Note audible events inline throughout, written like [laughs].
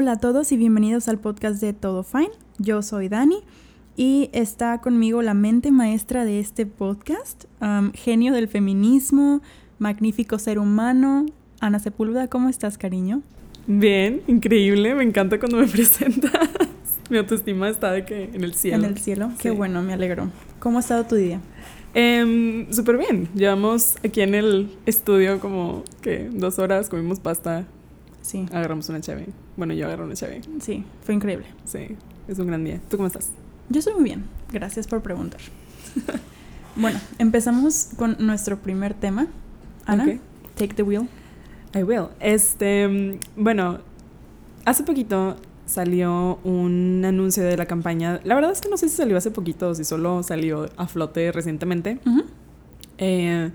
Hola a todos y bienvenidos al podcast de Todo Fine. Yo soy Dani y está conmigo la mente maestra de este podcast, um, genio del feminismo, magnífico ser humano, Ana Sepúlveda. ¿Cómo estás, cariño? Bien, increíble, me encanta cuando me [laughs] presentas. Mi autoestima está de que en el cielo. En el cielo, qué bueno, me alegro. ¿Cómo ha estado tu día? Eh, Súper bien, llevamos aquí en el estudio como que dos horas, comimos pasta, Sí, agarramos una chave. Bueno, yo agarré una chave. sí, fue increíble. Sí, es un gran día. ¿Tú cómo estás? Yo estoy muy bien, gracias por preguntar. [laughs] bueno, empezamos con nuestro primer tema. Ana, take the wheel. I will. Este, bueno, hace poquito salió un anuncio de la campaña. La verdad es que no sé si salió hace poquito o si solo salió a flote recientemente. Eh,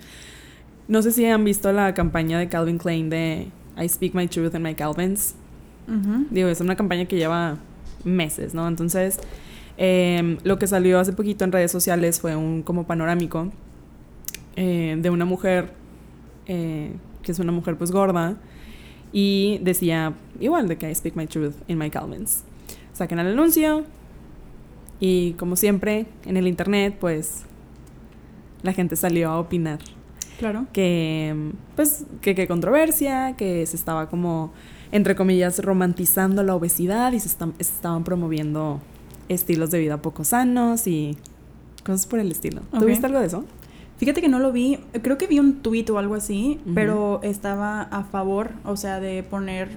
no sé si han visto la campaña de Calvin Klein de I Speak My Truth and My Calvins. Digo, es una campaña que lleva meses, ¿no? Entonces, eh, lo que salió hace poquito en redes sociales fue un como panorámico eh, de una mujer, eh, que es una mujer pues gorda, y decía igual de que I speak my truth in my Calvins. Saquen el anuncio y como siempre en el internet pues la gente salió a opinar Claro. que pues que, que controversia, que se estaba como entre comillas romantizando la obesidad y se, estam- se estaban promoviendo estilos de vida poco sanos y cosas por el estilo. Ok. ¿Tú viste algo de eso? Fíjate que no lo vi, creo que vi un tuit o algo así, pero estaba a favor, o sea, de poner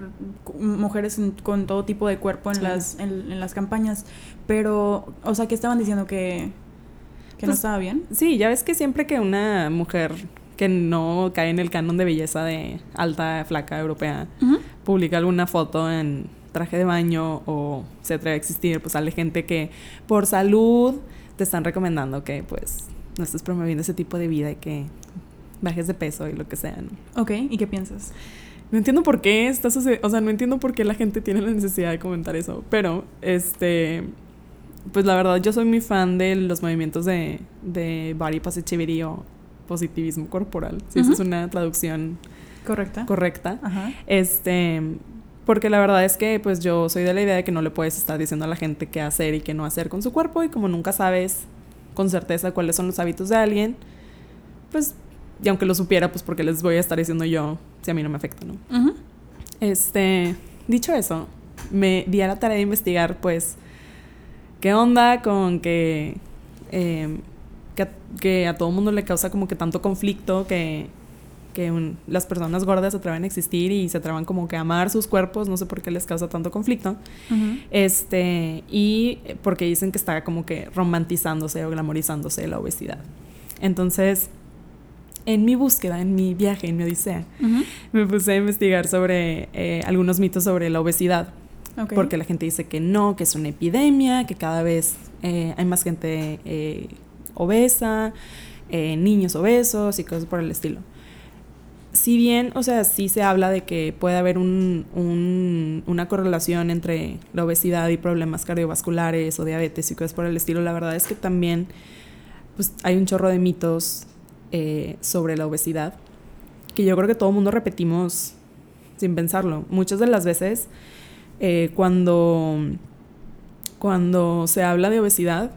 mujeres en- con todo tipo de cuerpo en Sí. las en, en las campañas, pero, o sea, que estaban diciendo que que no Pues, estaba bien. Sí, ya ves que siempre que una mujer que no cae en el canon de belleza de alta, flaca, europea, publica alguna foto en traje de baño o se atreve a existir, pues sale gente que por salud te están recomendando que pues no estés promoviendo ese tipo de vida y que bajes de peso y lo que sea. ¿no? Ok, ¿y qué piensas? No entiendo por qué está o sea, no entiendo por qué la gente tiene la necesidad de comentar eso, pero este pues la verdad yo soy muy fan de los movimientos de, de body positivity o positivismo corporal, si esa es una traducción ¿Correcta? correcta. Ajá. Este, porque la verdad es que pues yo soy de la idea de que no le puedes estar diciendo a la gente qué hacer y qué no hacer con su cuerpo y como nunca sabes con certeza cuáles son los hábitos de alguien, pues y aunque lo supiera, pues porque les voy a estar diciendo yo si a mí no me afecta, ¿no? Este, dicho eso, me di a la tarea de investigar pues qué onda con que eh, que, a, que a todo mundo le causa como que tanto conflicto que que un- las personas gordas se atreven a existir y se atrevan como que a amar sus cuerpos, no sé por qué les causa tanto conflicto. Este, y porque dicen que está como que romantizándose o glamorizándose la obesidad. Entonces, en mi búsqueda, en mi viaje, en mi odisea, me puse a investigar sobre eh, algunos mitos sobre la obesidad. Porque la gente dice que no, que es una epidemia, que cada vez eh, hay más gente eh, obesa, eh, niños obesos y cosas por el estilo. Si bien, o sea, sí se habla de que puede haber un- un- una correlación entre la obesidad y problemas cardiovasculares o diabetes y cosas por el estilo, la verdad es que también pues, hay un chorro de mitos eh, sobre la obesidad que yo creo que todo el mundo repetimos sin pensarlo. Muchas de las veces eh, cuando, cuando se habla de obesidad,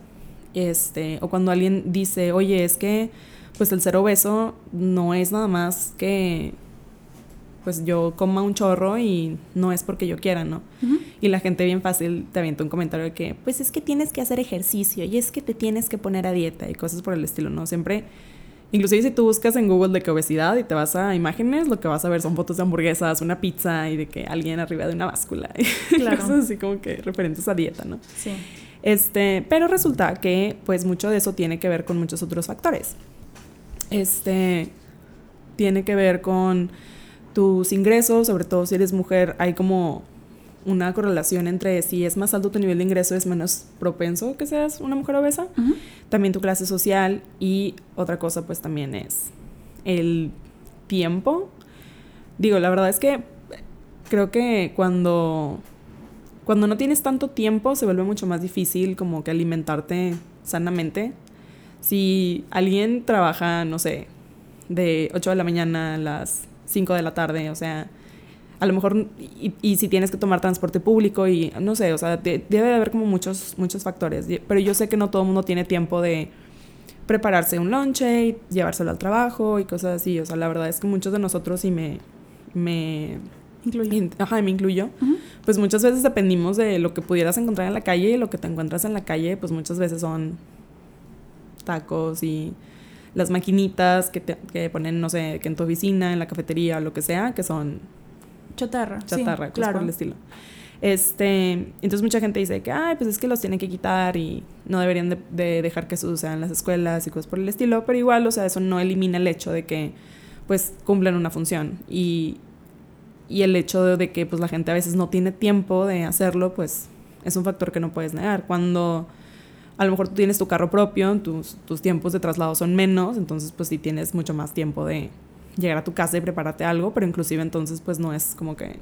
este, o cuando alguien dice, oye, es que pues el ser obeso no es nada más que pues yo coma un chorro y no es porque yo quiera, ¿no? Y la gente bien fácil te avienta un comentario de que, pues es que tienes que hacer ejercicio y es que te tienes que poner a dieta y cosas por el estilo, ¿no? Siempre, inclusive si tú buscas en Google de que obesidad y te vas a imágenes, lo que vas a ver son fotos de hamburguesas, una pizza y de que alguien arriba de una báscula. Y [laughs] Claro. cosas así como que referentes a dieta, ¿no? Sí. Este, pero resulta que pues mucho de eso tiene que ver con muchos otros factores. Este tiene que ver con tus ingresos, sobre todo si eres mujer, hay como una correlación entre si es más alto tu nivel de ingreso es menos propenso que seas una mujer obesa. También tu clase social y otra cosa pues también es el tiempo. Digo, la verdad es que creo que cuando cuando no tienes tanto tiempo se vuelve mucho más difícil como que alimentarte sanamente. Si alguien trabaja, no sé, de 8 de la mañana a las 5 de la tarde, o sea, a lo mejor, y, si tienes que tomar transporte público y no sé, o sea, debe de haber como muchos, muchos factores, pero yo sé que no todo el mundo tiene tiempo de prepararse un lonche y llevárselo al trabajo y cosas así, o sea, la verdad es que muchos de nosotros me... me Ajá, me incluyo. Pues muchas veces dependimos de lo que pudieras encontrar en la calle y lo que te encuentras en la calle, pues muchas veces son tacos y las maquinitas que, te, que ponen, no sé, que en tu oficina, en la cafetería o lo que sea, que son Chatarra. Chatarra, claro. por el estilo. Este, entonces mucha gente dice que, ay, pues es que los tienen que quitar y no deberían de, dejar que se usen en las escuelas y cosas por el estilo, pero igual, o sea, eso no elimina el hecho de que, pues, cumplen una función y, y el hecho de, que, pues, la gente a veces no tiene tiempo de hacerlo, pues, es un factor que no puedes negar. Cuando a lo mejor tú tienes tu carro propio, tus, tus tiempos de traslado son menos, entonces, pues, sí tienes mucho más tiempo de, llegar a tu casa y prepararte algo, pero inclusive entonces pues no es como que...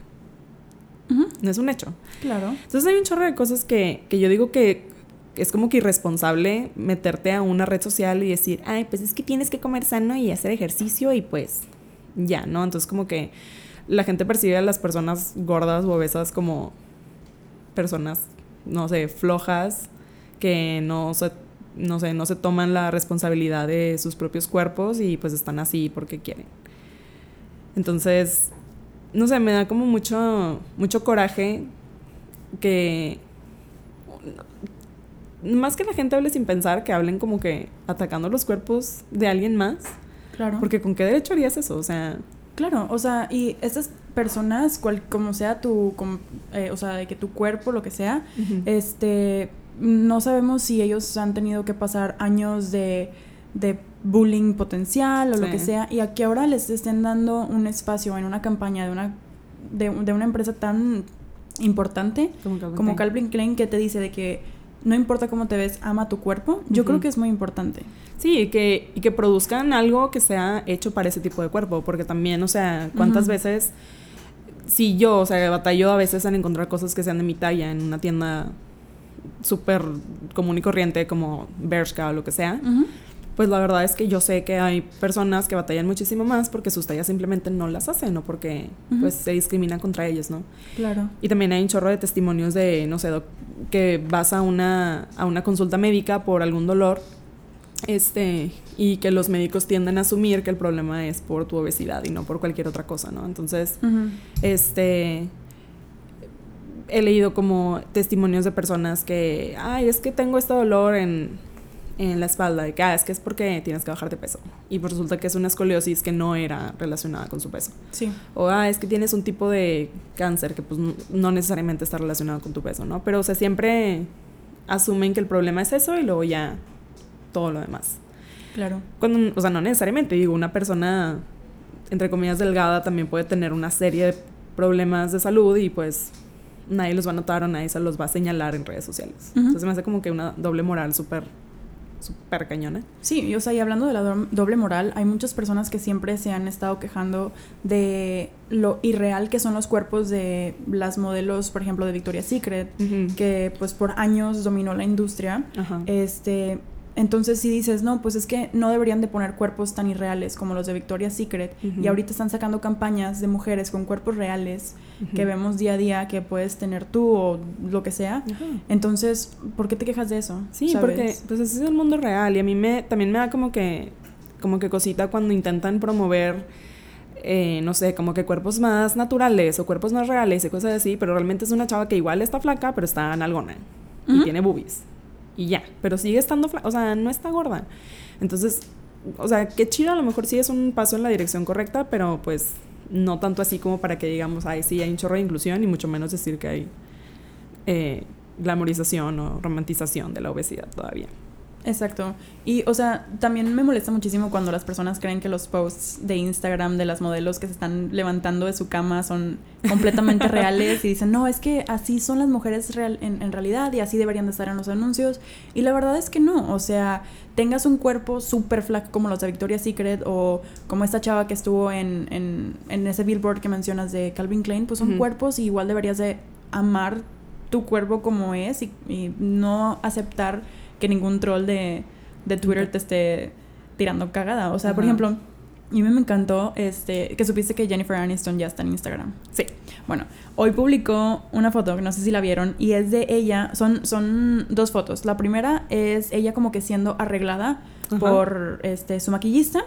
No es un hecho. Claro. Entonces hay un chorro de cosas que, que yo digo que es como que irresponsable meterte a una red social y decir, ay, pues es que tienes que comer sano y hacer ejercicio y pues ya, ¿no? Entonces como que la gente percibe a las personas gordas o obesas como personas, no sé, flojas, que no se, no sé, no se toman la responsabilidad de sus propios cuerpos y pues están así porque quieren. Entonces, no sé, me da como mucho, mucho coraje que más que la gente hable sin pensar, que hablen como que atacando los cuerpos de alguien más. Claro. Porque con qué derecho harías eso, o sea. Claro, o sea, y estas personas, cual, como sea tu, eh, o sea, de que tu cuerpo, lo que sea, este, no sabemos si ellos han tenido que pasar años de de bullying potencial o lo que sea, y a que ahora les estén dando un espacio en una campaña de una, de, una empresa tan importante como Calvin, Klein. Que te dice de que no importa cómo te ves, ama tu cuerpo, yo creo que es muy importante. Sí, y que, y que produzcan algo que sea hecho para ese tipo de cuerpo, porque también, o sea, ¿cuántas veces, si yo, o sea, batallo a veces en encontrar cosas que sean de mi talla en una tienda súper común y corriente como Bershka o lo que sea, pues la verdad es que yo sé que hay personas que batallan muchísimo más porque sus tallas simplemente no las hacen o porque pues se discriminan contra ellos, ¿no? Claro. Y también hay un chorro de testimonios de, no sé, que vas a una, a una consulta médica por algún dolor este, y que los médicos tienden a asumir que el problema es por tu obesidad y no por cualquier otra cosa, ¿no? Entonces, este he leído como testimonios de personas que, ay, es que tengo este dolor en, en la espalda, de que ah, es que es porque tienes que bajar de peso. Y pues resulta que es una escoliosis que no era relacionada con su peso. Sí. O ah, es que tienes un tipo de cáncer que pues no necesariamente está relacionado con tu peso, ¿no? Pero o sea, siempre asumen que el problema es eso y luego ya todo lo demás. Claro. Cuando, o sea, no necesariamente, digo, una persona entre comillas delgada también puede tener una serie de problemas de salud y pues nadie los va a notar o nadie se los va a señalar en redes sociales. Entonces me hace como que una doble moral súper súper cañona. Sí, o sea, y hablando de la doble moral, hay muchas personas que siempre se han estado quejando de lo irreal que son los cuerpos de las modelos, por ejemplo, de Victoria's Secret, que pues por años dominó la industria. Este entonces si dices, no, pues es que no deberían de poner cuerpos tan irreales como los de Victoria's Secret y ahorita están sacando campañas de mujeres con cuerpos reales que vemos día a día que puedes tener tú o lo que sea. Entonces, ¿por qué te quejas de eso? Sí, porque pues ese es el mundo real y a mí me también me da como que como que cosita cuando intentan promover eh, no sé, como que cuerpos más naturales o cuerpos más reales y cosas así, pero realmente es una chava que igual está flaca, pero está nalgona y tiene boobies y ya, pero sigue estando, o sea, no está gorda. Entonces, o sea, qué chido, a lo mejor sí es un paso en la dirección correcta, pero pues no tanto así como para que digamos, ay, sí, hay un chorro de inclusión y mucho menos decir que hay eh, glamorización o romantización de la obesidad todavía. Exacto. Y, o sea, también me molesta muchísimo cuando las personas creen que los posts de Instagram de las modelos que se están levantando de su cama son completamente [laughs] reales y dicen, no, es que así son las mujeres real, en, realidad y así deberían de estar en los anuncios. Y la verdad es que no. O sea, tengas un cuerpo súper flaco como los de Victoria's Secret o como esta chava que estuvo en, en, en ese billboard que mencionas de Calvin Klein, pues son cuerpos y igual deberías de amar tu cuerpo como es y, y no aceptar que ningún troll de, de Twitter te esté tirando cagada. O sea, por ejemplo, a mí me encantó este, que supiste que Jennifer Aniston ya está en Instagram. Sí. Bueno, hoy publicó una foto, que no sé si la vieron, y es de ella, son, son dos fotos. La primera es ella como que siendo arreglada por este, su maquillista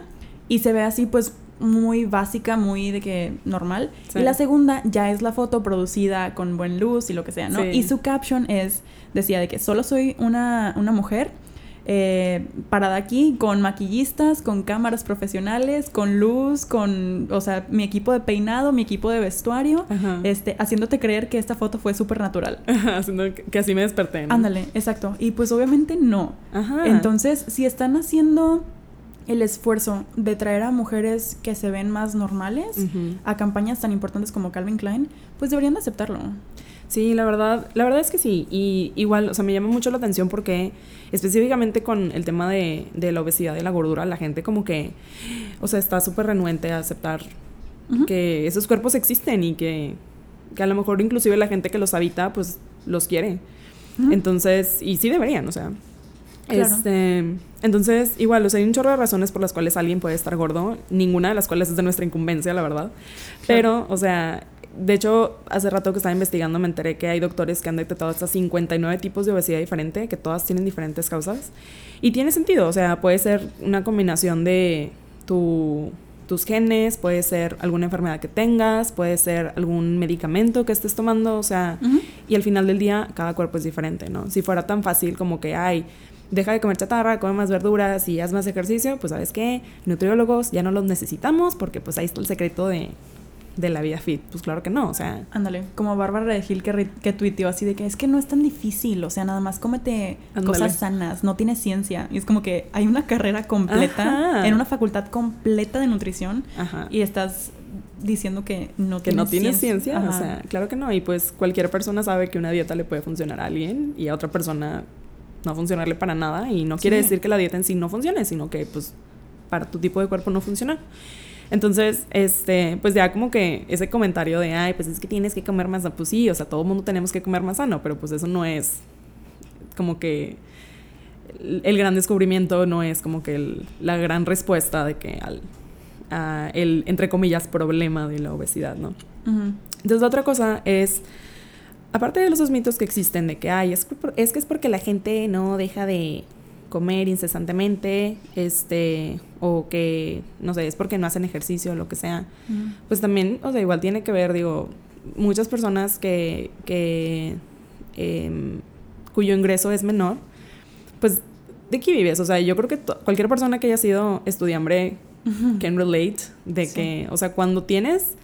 y se ve así pues muy básica, muy de que normal. Sí. Y la segunda ya es la foto producida con buen luz y lo que sea, ¿no? Sí. Y su caption es, decía de que solo soy una, una mujer eh, parada aquí con maquillistas, con cámaras profesionales, con luz, con, o sea, mi equipo de peinado, mi equipo de vestuario, Ajá. este, haciéndote creer que esta foto fue súper natural. [laughs] Haciendo que, que así me desperté. ¿no? Ándale, exacto. Y pues obviamente no. Ajá. Entonces, si están haciendo el esfuerzo de traer a mujeres que se ven más normales a campañas tan importantes como Calvin Klein, pues deberían de aceptarlo. Sí, la verdad, la verdad es que sí. Y igual, o sea, me llama mucho la atención porque específicamente con el tema de, de la obesidad y la gordura, la gente como que, o sea, está súper renuente a aceptar que esos cuerpos existen y que, que a lo mejor inclusive la gente que los habita, pues los quiere. Entonces, y sí deberían, o sea. Claro. Este, entonces, igual, o sea, hay un chorro de razones por las cuales alguien puede estar gordo, ninguna de las cuales es de nuestra incumbencia, la verdad. Pero, o sea, de hecho, hace rato que estaba investigando me enteré que hay doctores que han detectado hasta 59 tipos de obesidad diferente, que todas tienen diferentes causas. Y tiene sentido, o sea, puede ser una combinación de tu, tus genes, puede ser alguna enfermedad que tengas, puede ser algún medicamento que estés tomando, o sea, Ujú. y al final del día cada cuerpo es diferente, ¿no? Si fuera tan fácil como que, ay, deja de comer chatarra, come más verduras y haz más ejercicio, pues sabes qué, nutriólogos ya no los necesitamos porque pues ahí está el secreto de, de la vida fit. Pues claro que no, o sea, Ándale, como Bárbara de Gil que, que tuiteó así de que es que no es tan difícil, o sea, nada más cómete cosas sanas, no tiene ciencia. Y es como que hay una carrera completa, Ajá. en una facultad completa de nutrición ajá. y estás diciendo que no que no tiene ciencia, o Ajá. sea, claro que no. Y pues cualquier persona sabe que una dieta le puede funcionar a alguien y a otra persona no funcionarle para nada. Y no quiere Sí. decir que la dieta en sí no funcione, sino que pues para tu tipo de cuerpo no funciona. Entonces, este, pues ya como que ese comentario de, ay, pues es que tienes que comer más, sano", pues sí, o sea, todo el mundo tenemos que comer más sano, pero pues eso no es como que el, gran descubrimiento, no es como que el- la gran respuesta de que al, a el, entre comillas, problema de la obesidad, ¿no? Entonces, la otra cosa es, aparte de los dos mitos que existen de que, ay, es, es que es porque la gente no deja de comer incesantemente, este, o que, no sé, es porque no hacen ejercicio o lo que sea, Ujú. pues también, o sea, igual tiene que ver, digo, muchas personas que, que em, cuyo ingreso es menor, pues, ¿de qué vives? O sea, yo creo que cualquier persona que haya sido estudiambre Ujú. can relate de Sí. que, o sea, cuando tienes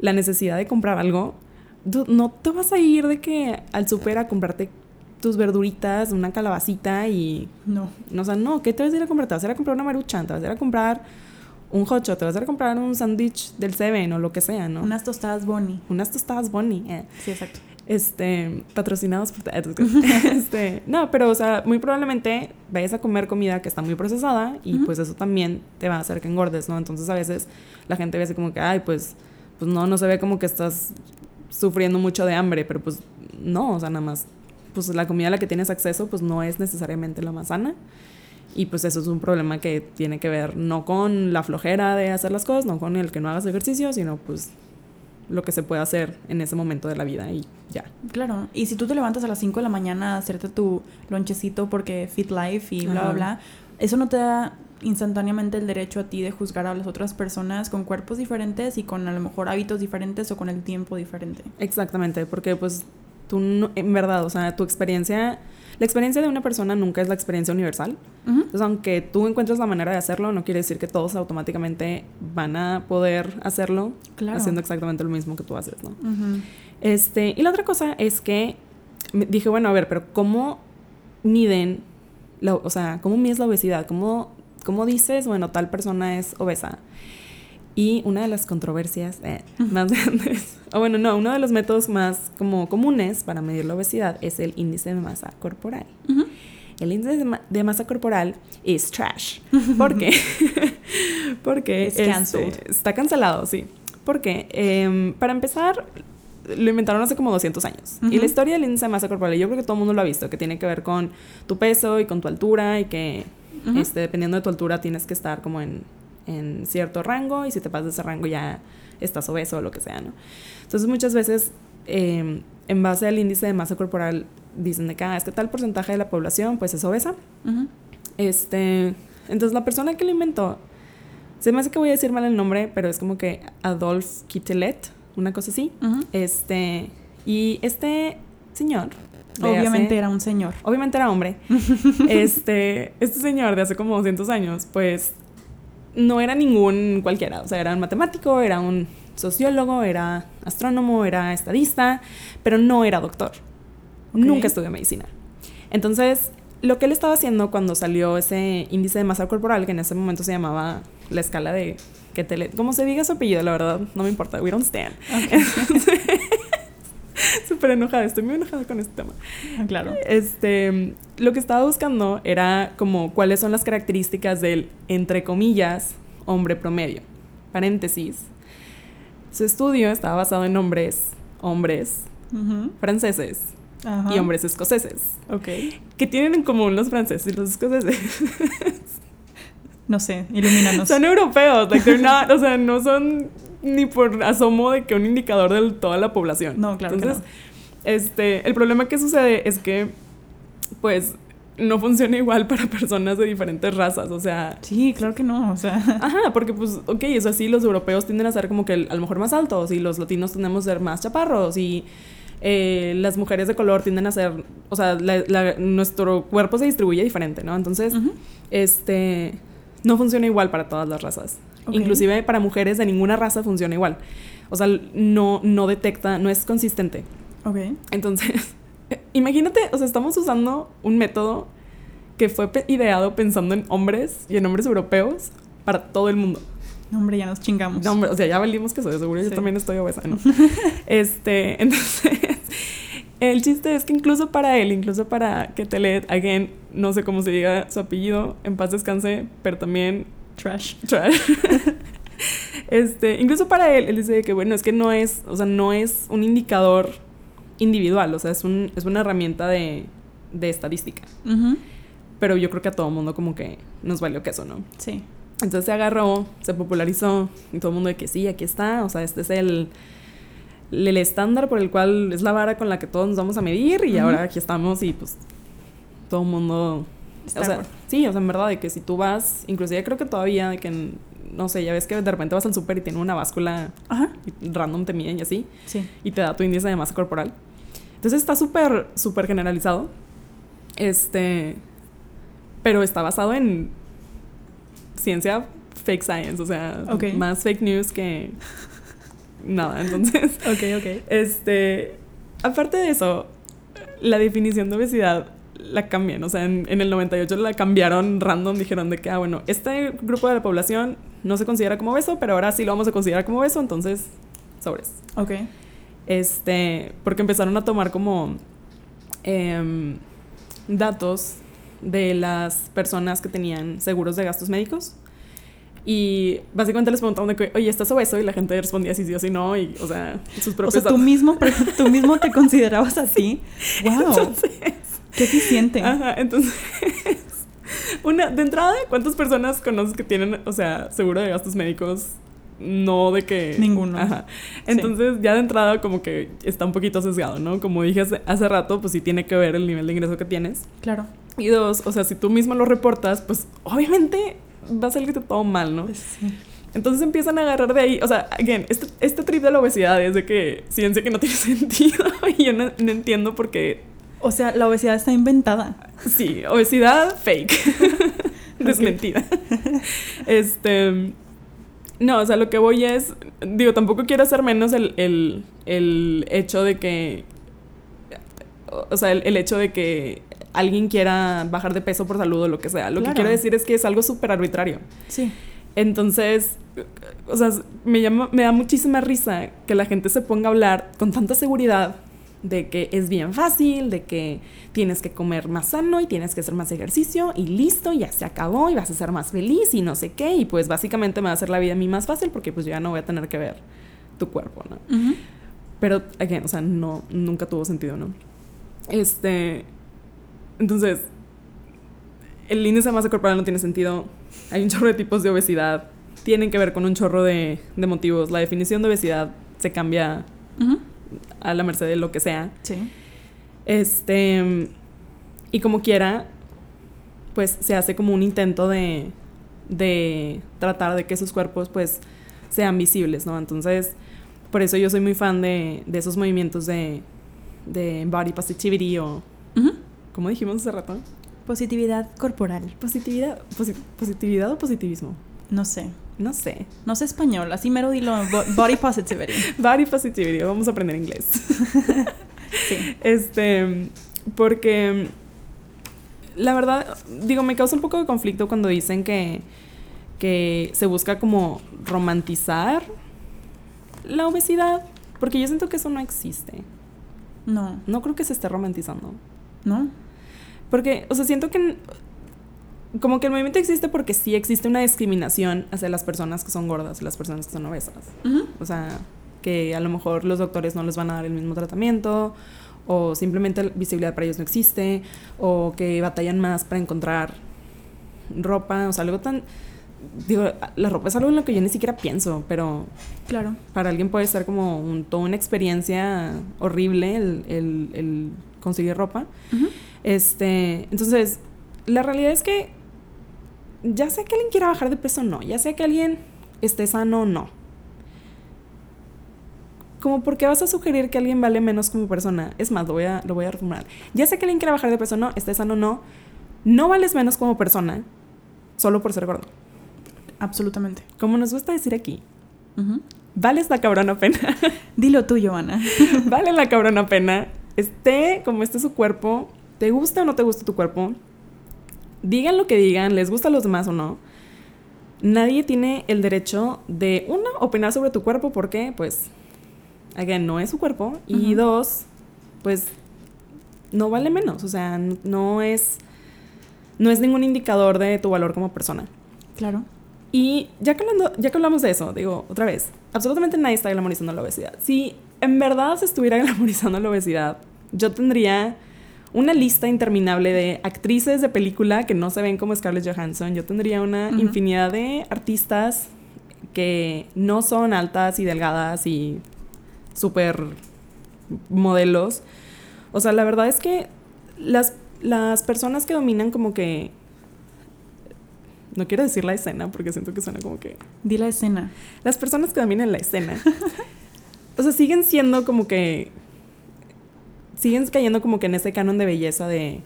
la necesidad de comprar algo, no te vas a ir de que al súper a comprarte tus verduritas, una calabacita y, No. no, o sea, no, ¿qué te vas a ir a comprar? Te vas a ir a comprar una maruchan, te vas a ir a comprar un hot shot, te vas a ir a comprar un sándwich del Seven o lo que sea, ¿no? Unas tostadas Bonnie. Unas tostadas Bonnie, eh. Sí, exacto. Este, patrocinados por... [laughs] este, no, pero, o sea, muy probablemente vayas a comer comida que está muy procesada y pues eso también te va a hacer que engordes, ¿no? Entonces a veces la gente ve así como que, ay, pues, pues no, no se ve como que estás sufriendo mucho de hambre, pero pues no, o sea, nada más, pues la comida a la que tienes acceso pues no es necesariamente la más sana. Y pues eso es un problema que tiene que ver no con la flojera de hacer las cosas, no con el que no hagas ejercicio, sino pues lo que se puede hacer en ese momento de la vida y ya. Claro. Y si tú te levantas a las 5 de la mañana a hacerte tu lonchecito porque Fit Life y bla, bla, bla, eso no te da instantáneamente el derecho a ti de juzgar a las otras personas con cuerpos diferentes y con a lo mejor hábitos diferentes o con el tiempo diferente. Exactamente, porque pues tú, no- en verdad, o sea, tu experiencia, la experiencia de una persona nunca es la experiencia universal. Entonces, aunque tú encuentres la manera de hacerlo, no quiere decir que todos automáticamente van a poder hacerlo Claro. haciendo exactamente lo mismo que tú haces, ¿no? Este, y la otra cosa es que dije, bueno, a ver, pero ¿cómo miden, la, o sea, cómo mides la obesidad? ¿Cómo, ¿Cómo dices, bueno, tal persona es obesa? Y una de las controversias eh, más [laughs] grandes, o bueno, no, uno de los métodos más como comunes para medir la obesidad es el índice de masa corporal. El índice de, ma- de masa corporal es trash. ¿Por qué? [laughs] Porque Es este, está cancelado, sí. Porque, em, para empezar, lo inventaron hace como 200 años. Y la historia del índice de masa corporal, yo creo que todo el mundo lo ha visto, que tiene que ver con tu peso y con tu altura y que, Este, dependiendo de tu altura, tienes que estar como en, en cierto rango y si te pasas de ese rango ya estás obeso o lo que sea, ¿no? Entonces muchas veces em, en base al índice de masa corporal dicen de que ah, este tal porcentaje de la población pues es obesa. Este, entonces la persona que lo inventó, se me hace que voy a decir mal el nombre, pero es como que Adolf Quitelet, una cosa así. Este, y este señor Obviamente era un señor. Obviamente era hombre. [laughs] este, este señor de hace como 200 años, pues no era ningún cualquiera. O sea, era un matemático, era un sociólogo, era astrónomo, era estadista, pero no era doctor. Nunca estudió medicina. Entonces, lo que él estaba haciendo cuando salió ese índice de masa corporal, que en ese momento se llamaba la escala de que te como se diga su apellido, la verdad, no me importa, we don't stand. [laughs] súper enojada, estoy muy enojada con este tema. Ah, claro. Este, lo que estaba buscando era como cuáles son las características del, entre comillas, hombre promedio. Paréntesis. Su estudio estaba basado en hombres, hombres franceses y hombres escoceses. Ok. ¿Qué tienen en común los franceses y los escoceses? no sé, ilumínanos. Son europeos, like they're not, o sea, no son ni por asomo de que un indicador de toda la población. No, claro. Entonces, este, el problema que sucede es que, pues, no funciona igual para personas de diferentes razas, o sea... Sí, claro que no, o sea... Ajá, porque pues, ok, es así, los europeos tienden a ser como que a lo mejor más altos y los latinos tendemos a ser más chaparros y eh, las mujeres de color tienden a ser, o sea, nuestro cuerpo se distribuye diferente, ¿no? Entonces, este, no funciona igual para todas las razas. Inclusive para mujeres de ninguna raza funciona igual. O sea, no, no detecta, no es consistente. Ok. Entonces, [laughs] imagínate, o sea, estamos usando un método que fue ideado pensando en hombres y en hombres europeos para todo el mundo. No, hombre, ya nos chingamos. No, hombre, o sea, ya valimos que soy, seguro yo también estoy obesa, ¿no? [laughs] este, [laughs] entonces, el chiste es que incluso para él, incluso para que Telet, again, no sé cómo se diga su apellido, en paz descanse, pero también Trash. Trash. [laughs] este, incluso para él, él dice que bueno, es que no es, o sea, no es un indicador individual, o sea, es, un, es una herramienta de, de estadística. Pero yo creo que a todo mundo como que nos valió que eso, ¿no? Sí. Entonces se agarró, se popularizó y todo el mundo de que sí, aquí está, o sea, este es el, el estándar por el cual es la vara con la que todos nos vamos a medir y ahora aquí estamos y pues todo el mundo o sea, sí, o sea, en verdad, de que si tú vas, inclusive creo que todavía, de que, no sé, ya ves que de repente vas al súper y tiene una báscula random, te miden y así, sí. y te da tu índice de masa corporal. Entonces está súper, súper generalizado. Este, pero está basado en ciencia fake science, o sea, más fake news que nada. Entonces, [laughs] ok, ok. Este, aparte de eso, la definición de obesidad la cambian, o sea, en, el 98 la cambiaron random, dijeron de que, ah, bueno, este grupo de la población no se considera como obeso, pero ahora sí lo vamos a considerar como obeso, entonces, sobres. Ok. Este, porque empezaron a tomar como em, datos de las personas que tenían seguros de gastos médicos. Y básicamente les preguntaban de que, oye, ¿estás obeso? Y la gente respondía sí, sí o sí no. Y, o sea, sus propios O sea, tú mismo, tú mismo te considerabas así. [laughs] ¡Wow! Qué eficiente. Ajá, entonces. [laughs] Una, de entrada, ¿cuántas personas conoces que tienen, o sea, seguro de gastos médicos? No de que. Ninguno. Ajá. Entonces, ya de entrada, como que está un poquito sesgado, ¿no? Como dije hace, rato, pues sí tiene que ver el nivel de ingreso que tienes. Claro. Y dos, o sea, si tú mismo lo reportas, pues obviamente va a salirte todo mal, ¿no? Pues sí. Entonces empiezan a agarrar de ahí, o sea, again, este, este trip de la obesidad es de que ciencia que no tiene [laughs] sentido y yo no entiendo por qué o sea, la obesidad está inventada. Sí, obesidad fake. [laughs] Desmentida. este. No, o sea, lo que voy es. Digo, tampoco quiero hacer menos el, hecho de que. O sea, el, hecho de que alguien quiera bajar de peso por salud o lo que sea. Lo que quiero decir es que es algo súper arbitrario. Sí. Entonces, o sea, me, llama, me da muchísima risa que la gente se ponga a hablar con tanta seguridad de que es bien fácil, de que tienes que comer más sano y tienes que hacer más ejercicio y listo, ya se acabó y vas a ser más feliz y no sé qué y pues básicamente me va a hacer la vida a mí más fácil porque pues yo ya no voy a tener que ver tu cuerpo, ¿no? Pero, again, o sea, no, nunca tuvo sentido, ¿no? Este, entonces, el índice de masa corporal no tiene sentido, hay un chorro de tipos de obesidad, tienen que ver con un chorro de, de motivos. La definición de obesidad se cambia Ujú. A la merced de lo que sea. Sí. Este, y como quiera, pues se hace como un intento de, de tratar de que esos cuerpos pues sean visibles, ¿no? Entonces, por eso yo soy muy fan de, de esos movimientos de, de body positivity o, Ujú. como dijimos hace rato, Positividad corporal. positividad, posi- positividad o positivismo, No sé. No sé. No sé español, así mero dilo. bo- Body [laughs] positivity. Body positivity, vamos a aprender inglés. [laughs] Sí. Este, porque la verdad, digo, me causa un poco de conflicto cuando dicen que, que se busca como romantizar la obesidad, porque yo siento que eso no existe. No. No creo que se esté romantizando. ¿No? Porque, o sea, siento que como que el movimiento existe porque sí existe una discriminación hacia las personas que son gordas y las personas que son obesas. O sea, que a lo mejor los doctores no les van a dar el mismo tratamiento, o simplemente la visibilidad para ellos no existe, o que batallan más para encontrar ropa, o sea, algo tan... Digo, la ropa es algo en lo que yo ni siquiera pienso, pero Claro. para alguien puede ser como un- toda una experiencia horrible el, el- el conseguir ropa. Este, entonces, la realidad es que ya sea que alguien quiera bajar de peso o no, ya sea que alguien esté sano o no. Como por qué vas a sugerir que alguien vale menos como persona. Es más, lo voy a, lo voy a reformular. Ya sea que alguien quiera bajar de peso o no, esté sano o no, no vales menos como persona solo por ser gordo. Absolutamente. Como nos gusta decir aquí, vales la cabrona pena. [laughs] Dilo tú, Joana. [laughs] vale la cabrona pena. Esté como esté su cuerpo, te gusta o no te gusta tu cuerpo, digan lo que digan, les gusta a los demás o no. Nadie tiene el derecho de, uno, opinar sobre tu cuerpo porque, pues, again, no es su cuerpo. Y dos, pues, no vale menos. O sea, no es, no es ningún indicador de tu valor como persona. Claro. Y ya que, hablando, ya que hablamos de eso, digo, otra vez, absolutamente nadie está glamorizando la obesidad. Si en verdad se estuviera [laughs] glamorizando la obesidad, yo tendría una lista interminable de actrices de película que no se ven como Scarlett Johansson. Yo tendría una infinidad de artistas que no son altas y delgadas y súper modelos. O sea, la verdad es que las, las personas que dominan como que... No quiero decir la escena porque siento que suena como que... Di la escena. Las personas que dominan la escena. [laughs] o sea, siguen siendo como que... Siguen cayendo como que en ese canon de belleza de,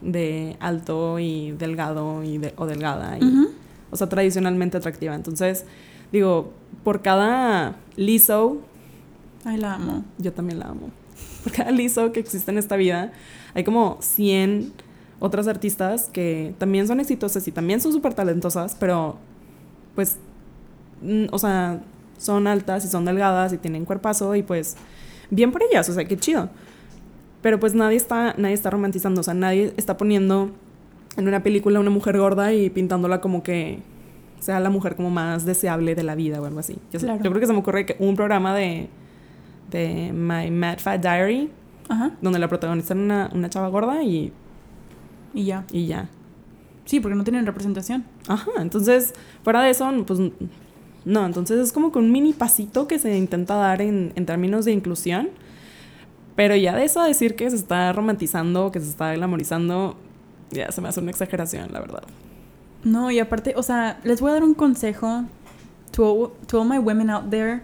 de alto y delgado y de- o delgada. Y. O sea, tradicionalmente atractiva. Entonces, digo, por cada Lizzo, Ay, la amo. yo también la amo. [laughs] Por cada Lizzo que existe en esta vida, hay como 100 otras artistas que también son exitosas y también son súper talentosas, pero pues, mm, o sea, son altas y son delgadas y tienen cuerpazo y pues, bien por ellas, o sea, qué chido. Pero pues nadie está, nadie está romantizando, o sea, nadie está poniendo en una película a una mujer gorda y pintándola como que sea la mujer como más deseable de la vida o algo así. Yo, sé- Claro. yo creo que se me ocurre que un programa de, de My Mad Fat Diary, Ajá. donde la protagonista era una, una chava gorda y, Y ya. y ya. Sí, porque no tienen representación. Ajá, entonces, fuera de eso, pues no, entonces es como que un mini pasito que se intenta dar en, en términos de inclusión, pero ya de eso a decir que se está romantizando, que se está glamorizando, ya se me hace una exageración, la verdad. No, y aparte, o sea, les voy a dar un consejo to all, to all my women out there.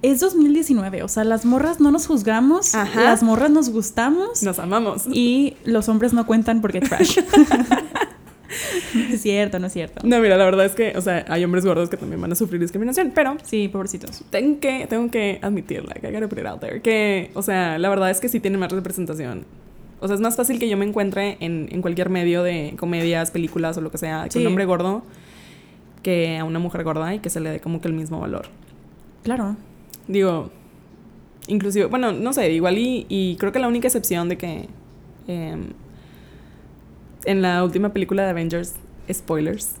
Es 2019, o sea, las morras no nos juzgamos, Ajá. las morras nos gustamos Nos amamos. y los hombres no cuentan porque trash. [laughs] no es [laughs] cierto, no es cierto. No, mira, la verdad es que, o sea, hay hombres gordos que también van a sufrir discriminación, pero Sí, pobrecitos. tengo que, tengo que admitir, like, I gotta put it out there, que, o sea, la verdad es que sí tienen más representación. O sea, es más fácil que yo me encuentre en, en cualquier medio de comedias, películas o lo que sea, con Sí. un hombre gordo que a una mujer gorda y que se le dé como que el mismo valor. Claro. Digo, inclusive, bueno, no sé, igual y, y creo que la única excepción de que em, en la última película de Avengers, spoilers,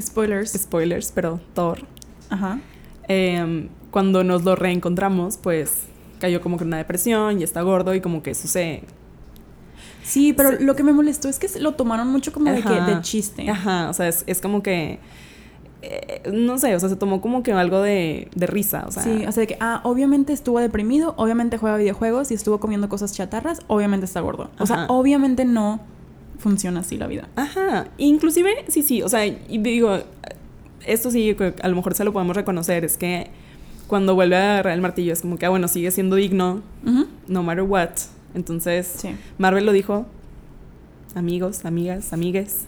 Spoilers. spoilers, pero Thor, Ajá. em, cuando nos lo reencontramos, pues cayó como que en una depresión y está gordo y como que eso se... Sí, pero lo que me molestó es que lo tomaron mucho como de que de chiste. Ajá, o sea, es, es como que eh, no sé, o sea, se tomó como que algo de, de risa, o sea. Sí, o sea, de que, ah, obviamente estuvo deprimido, obviamente juega videojuegos y estuvo comiendo cosas chatarras, obviamente está gordo. O sea, Ajá. obviamente no funciona así la vida. Ajá, inclusive, sí, sí, o sea, y digo, esto sí, a lo mejor se lo podemos reconocer, es que cuando vuelve a agarrar el martillo es como que, ah, bueno, sigue siendo digno, no matter what. Entonces, Sí. Marvel lo dijo, amigos, amigas, amigues,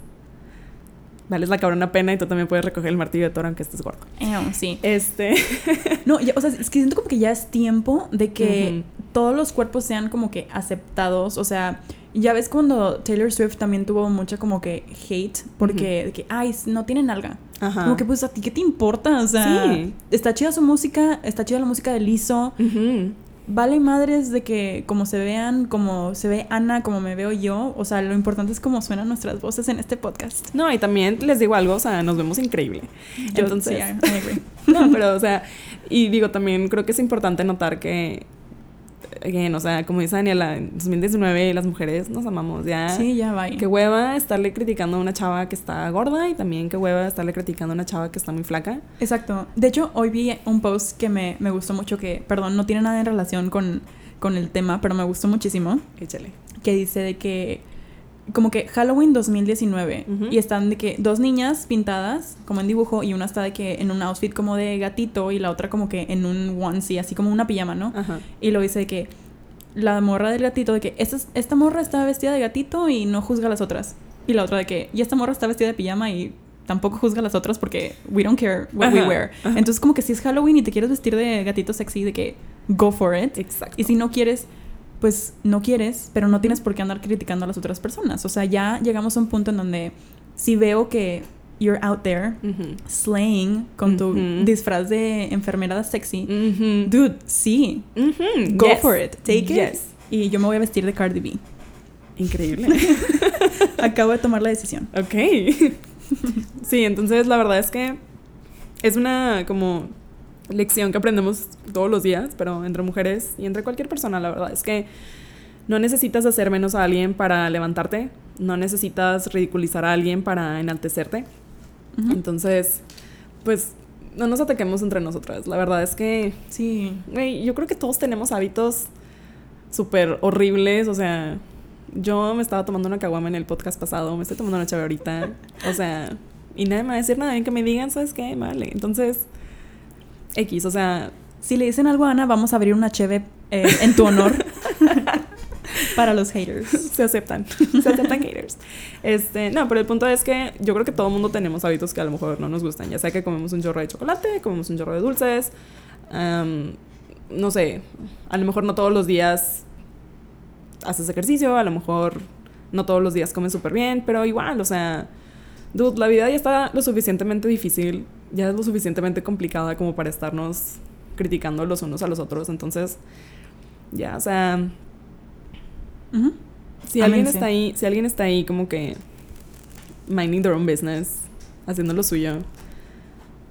vales la cabrona pena y tú también puedes recoger el martillo de Thor aunque estés gordo. Ew, sí. Este, [laughs] No, ya- o sea, es que siento como que ya es tiempo de que todos los cuerpos sean como que aceptados. O sea, ya ves cuando Taylor Swift también tuvo mucha como que hate porque de que, ay, no tiene nalga. ajá. Como que pues a ti qué te importa, o sea, Sí. está chida su música, está chida la música de Lizzo. Vale madres de que como se vean, como se ve Ana, como me veo yo, o sea, lo importante es cómo suenan nuestras voces en este podcast. No, y también les digo algo, o sea, nos vemos increíble. Yo Entonces, sí, I agree. [laughs] No, pero, o sea, y digo, también creo que es importante notar que, again, o sea, como dice Daniela, en 2019 las mujeres nos amamos ya. Sí, ya va. Qué hueva estarle criticando a una chava que está gorda y también qué hueva estarle criticando a una chava que está muy flaca. Exacto. De hecho, hoy vi un post que me, me gustó mucho, que, perdón, no tiene nada en relación con, con el tema, pero me gustó muchísimo, Échale. que dice de que, como que Halloween 2019, Ujú. y están de que dos niñas pintadas, como en dibujo, y una está de que en un outfit como de gatito, y la otra como que en un onesie, así como una pijama, ¿no? Y lo dice de que la morra del gatito, de que esta, esta morra está vestida de gatito y no juzga a las otras. Y la otra de que, y esta morra está vestida de pijama y tampoco juzga a las otras porque we don't care what we wear. ajá. Entonces como que si es Halloween y te quieres vestir de gatito sexy, de que go for it. Exacto. Y si no quieres, pues no quieres, pero no tienes por qué andar criticando a las otras personas. O sea, ya llegamos a un punto en donde si veo que you're out there slaying con tu disfraz de enfermera sexy, dude, sí. Go Yes. for it. Take it. Yes. Y yo me voy a vestir de Cardi B. Increíble. [laughs] Acabo de tomar la decisión. Ok. [laughs] sí, entonces la verdad es que es una como lección que aprendemos todos los días, pero entre mujeres y entre cualquier persona, la verdad es que no necesitas hacer menos a alguien para levantarte, no necesitas ridiculizar a alguien para enaltecerte. Entonces, pues no nos ataquemos entre nosotras. La verdad es que, Sí. güey, yo creo que todos tenemos hábitos súper horribles, o sea, yo me estaba tomando una caguama en el podcast pasado, me estoy tomando una chave ahorita, o sea, y nadie me va a decir nada, bien que me digan, ¿sabes qué? Vale, entonces, X, o sea, Si le dicen algo a Ana, vamos a abrir una cheve eh, en tu honor. [laughs] Para los haters. se aceptan, se aceptan haters. Este, no, pero el punto es que yo creo que todo el mundo tenemos hábitos que a lo mejor no nos gustan, ya sea que comemos un chorro de chocolate, comemos un chorro de dulces, am, no sé, a lo mejor no todos los días haces ejercicio, a lo mejor no todos los días comes súper bien, pero igual, o sea, dude, la vida ya está lo suficientemente difícil, ya es lo suficientemente complicada como para estarnos criticando los unos a los otros, entonces, ya, o sea, si alguien está ahí, si alguien está ahí como que minding their own business, haciendo lo suyo,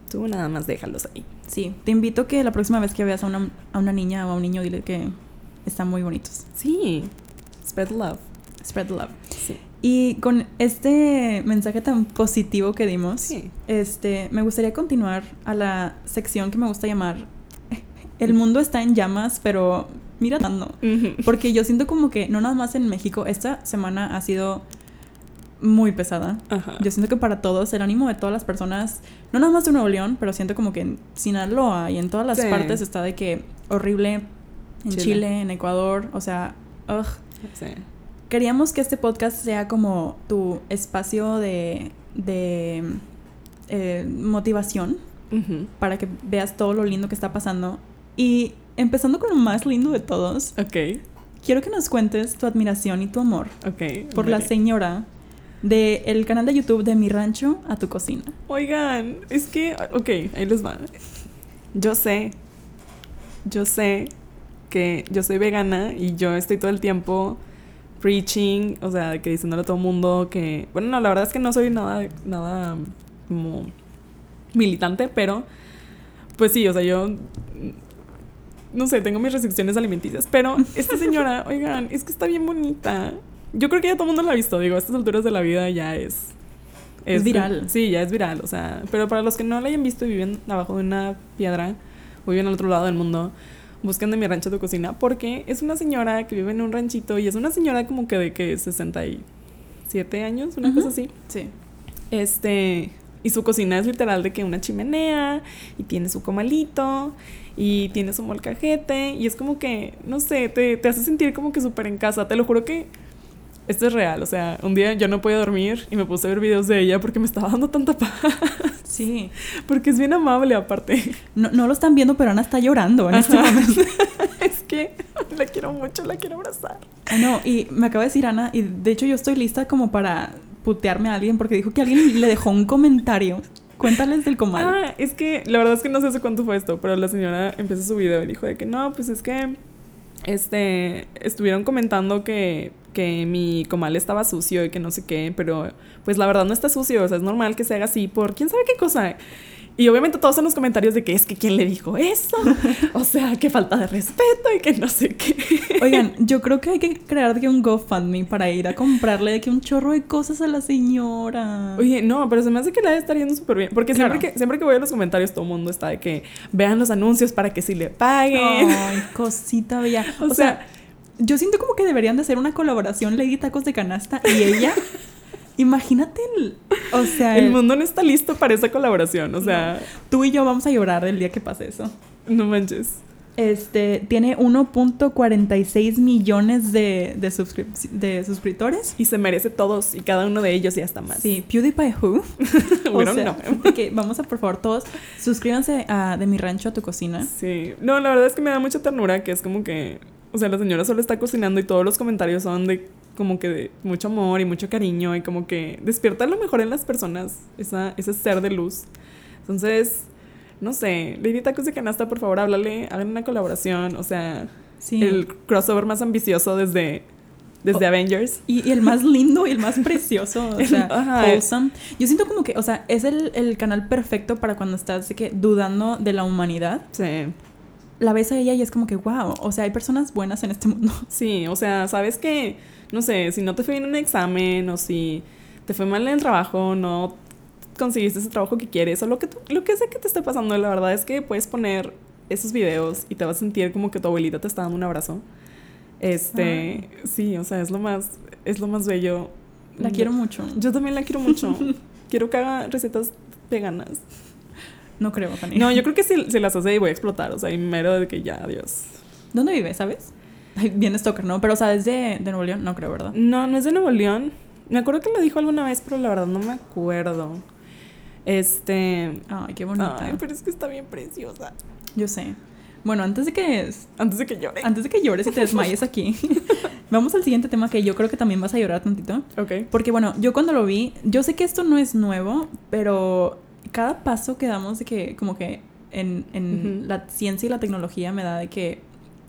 tú nada más déjalos ahí. Sí, te invito que la próxima vez que veas a una, a una niña o a un niño, dile que están muy bonitos. Sí, spread love. Spread the love. Y con este mensaje tan positivo que dimos, Sí. este, me gustaría continuar a la sección que me gusta llamar [laughs] El mundo está en llamas, pero mira dando. Porque yo siento como que no nada más en México, esta semana ha sido muy pesada. Ajá. Yo siento que para todos, el ánimo de todas las personas, no nada más de Nuevo León, pero siento como que en Sinaloa y en todas las Sí. partes está de que horrible en Chile. Chile, en Ecuador, o sea, ugh. Sí. Queríamos que este podcast sea como tu espacio de, de eh, motivación para que veas todo lo lindo que está pasando. Y empezando con lo más lindo de todos, Ok, quiero que nos cuentes tu admiración y tu amor por la señora del canal de YouTube de Mi Rancho a tu Cocina. Oigan, es que, ok, ahí les va. Yo sé, yo sé que yo soy vegana y yo estoy todo el tiempo preaching, o sea, que diciéndole a todo el mundo que, bueno, no, la verdad es que no soy nada, nada como militante, pero, pues sí, o sea, yo, no sé, tengo mis restricciones alimenticias, pero [laughs] esta señora, oigan, es que está bien bonita. Yo creo que ya todo el mundo la ha visto, digo, a estas alturas de la vida ya es Es viral. Sí, ya es viral, o sea, pero para los que no la hayan visto y viven abajo de una piedra o viven al otro lado del mundo, busquen de mi rancho tu cocina porque es una señora que vive en un ranchito y es una señora como que de que 67 años, una cosa así. Sí. Este, y su cocina es literal de que una chimenea y tiene su comalito y tiene su molcajete y es como que, no sé, te, te hace sentir como que súper en casa. Te lo juro que esto es real. O sea, un día yo no podía dormir y me puse a ver videos de ella porque me estaba dando tanta paz. Sí. Porque es bien amable aparte. No, no lo están viendo, pero Ana está llorando en este momento. [laughs] es que la quiero mucho, la quiero abrazar. Ah, No, y me acaba de decir Ana, y de hecho yo estoy lista como para putearme a alguien porque dijo que alguien le dejó un comentario. Cuéntales del comal. Ah, es que la verdad es que no sé hace cuánto fue esto, pero la señora empezó su video y dijo de que no, pues es que este estuvieron comentando que, que mi comal estaba sucio y que no sé qué, pero pues la verdad no está sucio, o sea, es normal que se haga así por quién sabe qué cosa. Y obviamente todos en los comentarios de que es que quién le dijo eso, [laughs] o sea, qué falta de respeto y que no sé qué. Oigan, [laughs] yo creo que hay que crear de que un GoFundMe para ir a comprarle de que un chorro de cosas a la señora. Oye, no, pero se me hace que la estar yendo súper bien. Porque siempre, que, siempre que voy a los comentarios, todo el mundo está de que vean los anuncios para que sí le paguen. Ay, cosita bella. [laughs] O O, sea, yo siento como que deberían de hacer una colaboración Lady Tacos de Canasta y ella. [laughs] Imagínate el. O sea, El el- mundo no está listo para esa colaboración. O sea, tú y yo vamos a llorar el día que pase eso. no, manches. Este tiene 1.46 millones de, de, suscrip- de suscriptores. Y se merece todos y cada uno de ellos y hasta más. Sí, PewDiePie Who. We [laughs] o don't sea, know. de que vamos a por favor todos suscríbanse a De mi rancho a tu cocina. Sí. No, la verdad es que me da mucha ternura que es como que. O sea, la señora solo está cocinando y todos los comentarios son de como que de mucho amor y mucho cariño y como que despierta lo mejor en las personas, esa, ese ser de luz. Entonces, no sé, Lady Tacos de Canasta, por favor, háblale, hagan una colaboración, o sea, Sí. el crossover más ambicioso desde, desde Oh. Avengers. Y, y el más lindo y el más precioso, o [laughs] sea, Ajá. wholesome. Yo siento como que, o sea, es el, el canal perfecto para cuando estás de que dudando de la humanidad. Sí. La ves a ella y es como que, wow, o sea, hay personas buenas en este mundo. [laughs] Sí, o sea, sabes que, no sé, si no te fue bien en un examen o si te fue mal en el trabajo, no conseguiste ese trabajo que quieres o lo que, tú- lo que sea que te esté pasando, la verdad es que puedes poner esos videos y te vas a sentir como que tu abuelita te está dando un abrazo. Este, sí, o sea, es lo más, es lo más bello. La quiero mucho. Yo también la quiero mucho. [laughs] quiero que haga recetas veganas. No creo, Fanny. No, yo creo que si, si las hace voy a explotar, o sea, y mero de que ya, adiós. ¿Dónde vive, sabes? Bien stalker, ¿no? Pero, o sea, es de, de Nuevo León, no creo, ¿verdad? No, no es de Nuevo León. Me acuerdo que lo dijo alguna vez, pero la verdad no me acuerdo. Este. Ay, qué bonita. Ay, pero es que está bien preciosa. Yo sé. Bueno, antes de que Antes de que llore. antes de que llores y te desmayes aquí, [laughs] vamos al siguiente tema que yo creo que también vas a llorar tantito. Ok. Porque bueno, yo cuando lo vi, yo sé que esto no es nuevo, pero cada paso que damos de que como que en, en la ciencia y la tecnología me da de que